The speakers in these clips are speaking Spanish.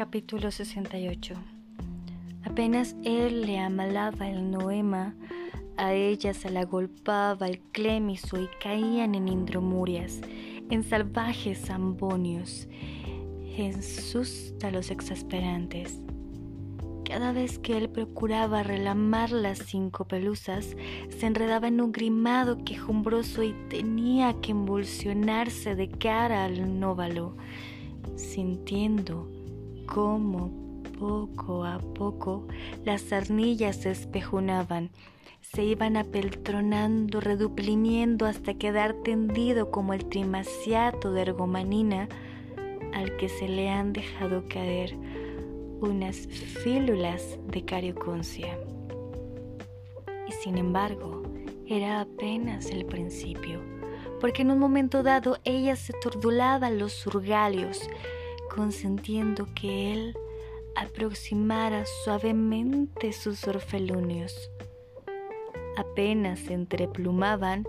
Capítulo 68 Apenas él le amalaba el noema, a ella se la golpaba el clemiso y caían en indromurias, en salvajes zambonios, en sus talos exasperantes. Cada vez que él procuraba relamar las cinco pelusas, se enredaba en un grimado quejumbroso y tenía que embolsionarse de cara al nóvalo, sintiendo cómo poco a poco las arnillas se espejunaban, se iban apeltronando, redupliniendo hasta quedar tendido como el trimaciato de ergomanina al que se le han dejado caer unas fílulas de carioconcia. Y sin embargo, era apenas el principio, porque en un momento dado ella se tordulaba los surgalios, consentiendo que él aproximara suavemente sus orfelunios. Apenas se entreplumaban,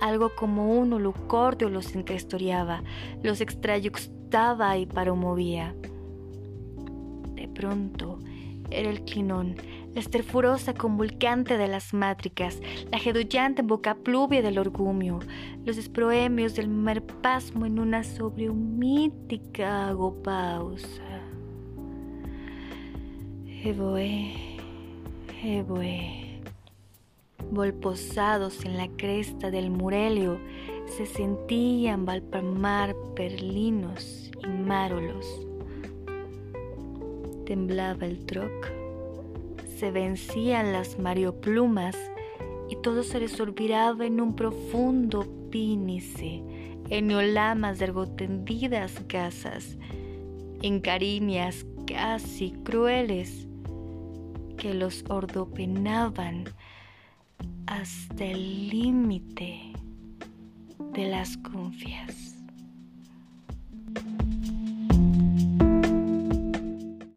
algo como un holucordio los encrestoriaba, los extrayuxtaba y paromovía pronto era el clinón, la esterfurosa convulcante de las mátricas, la jedullante boca pluvia del orgumio, los esproemios del merpasmo en una sobrehumítica agopausa. Evoe, evoe. Volposados en la cresta del Murelio, se sentían valpamar perlinos y márolos temblaba el troc, se vencían las marioplumas y todo se resolviraba en un profundo pínice, en olamas de ergotendidas casas, en cariñas casi crueles que los ordopenaban hasta el límite de las confias.